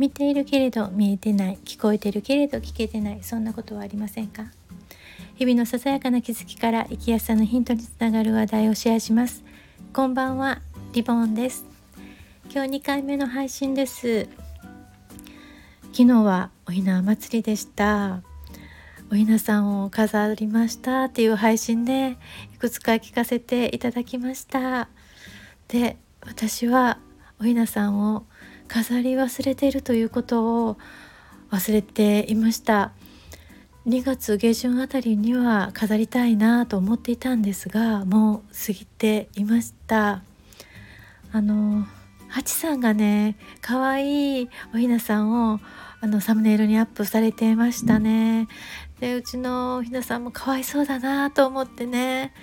見ているけれど見えてない聞こえてるけれど聞けてないそんなことはありませんか？日々のささやかな気づきから生きやすさのヒントにつながる話題をシェアします。こんばんはリボンです。今日2回目の配信です。昨日はおひな祭りでした。おひなさんを飾りましたっていう配信でいくつか聞かせていただきました。で私はおひなさんを飾り忘れているということを忘れていました2月下旬あたりには飾りたいなと思っていたんですがもう過ぎていましたあのハチさんがね可愛いおひなさんをあのサムネイルにアップされてましたね。でうちのひなさんもかわいそうだなと思ってね、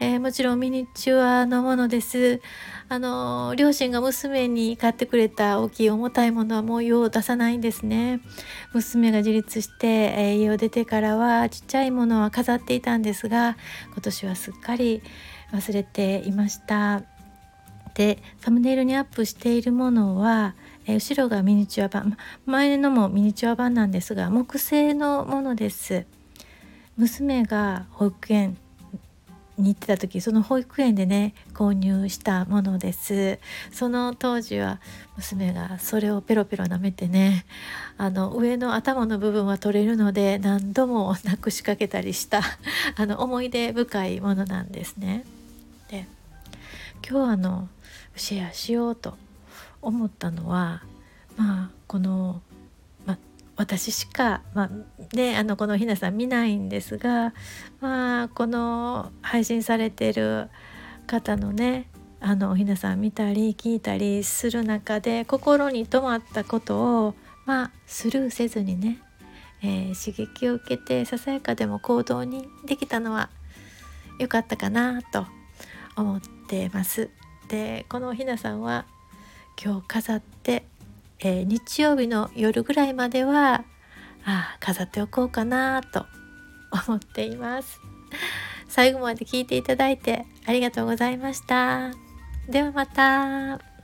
えー、もちろんミニチュアのものです。あの両親が娘に買ってくれた大きい重たいものはもう用を出さないんですね。娘が自立して、えー、家を出てからはちっちゃいものは飾っていたんですが今年はすっかり忘れていました。でサムネイルにアップしているものはえ後ろがミニチュア版。前のもミニチュア版なんですが木製のものです。娘が保育園に行ってた時その保育園でね購入したものです。その当時は娘がそれをペロペロ舐めてねあの上の頭の部分は取れるので何度もなくしかけたりした あの思い出深いものなんですね。で今日あのシェアしようと思ったのはまあこの、まあ私しか、まあね、あのこのひなさん見ないんですが、まあ、この配信されてる方のねあのおひなさん見たり聞いたりする中で心に留まったことをまあスルーせずにね、えー、刺激を受けてささやかでも行動にできたのは良かったかなと思ってます。でこのひなさんは今日飾って、えー、日曜日の夜ぐらいまではあ飾っておこうかなと思っています最後まで聞いていただいてありがとうございましたではまた。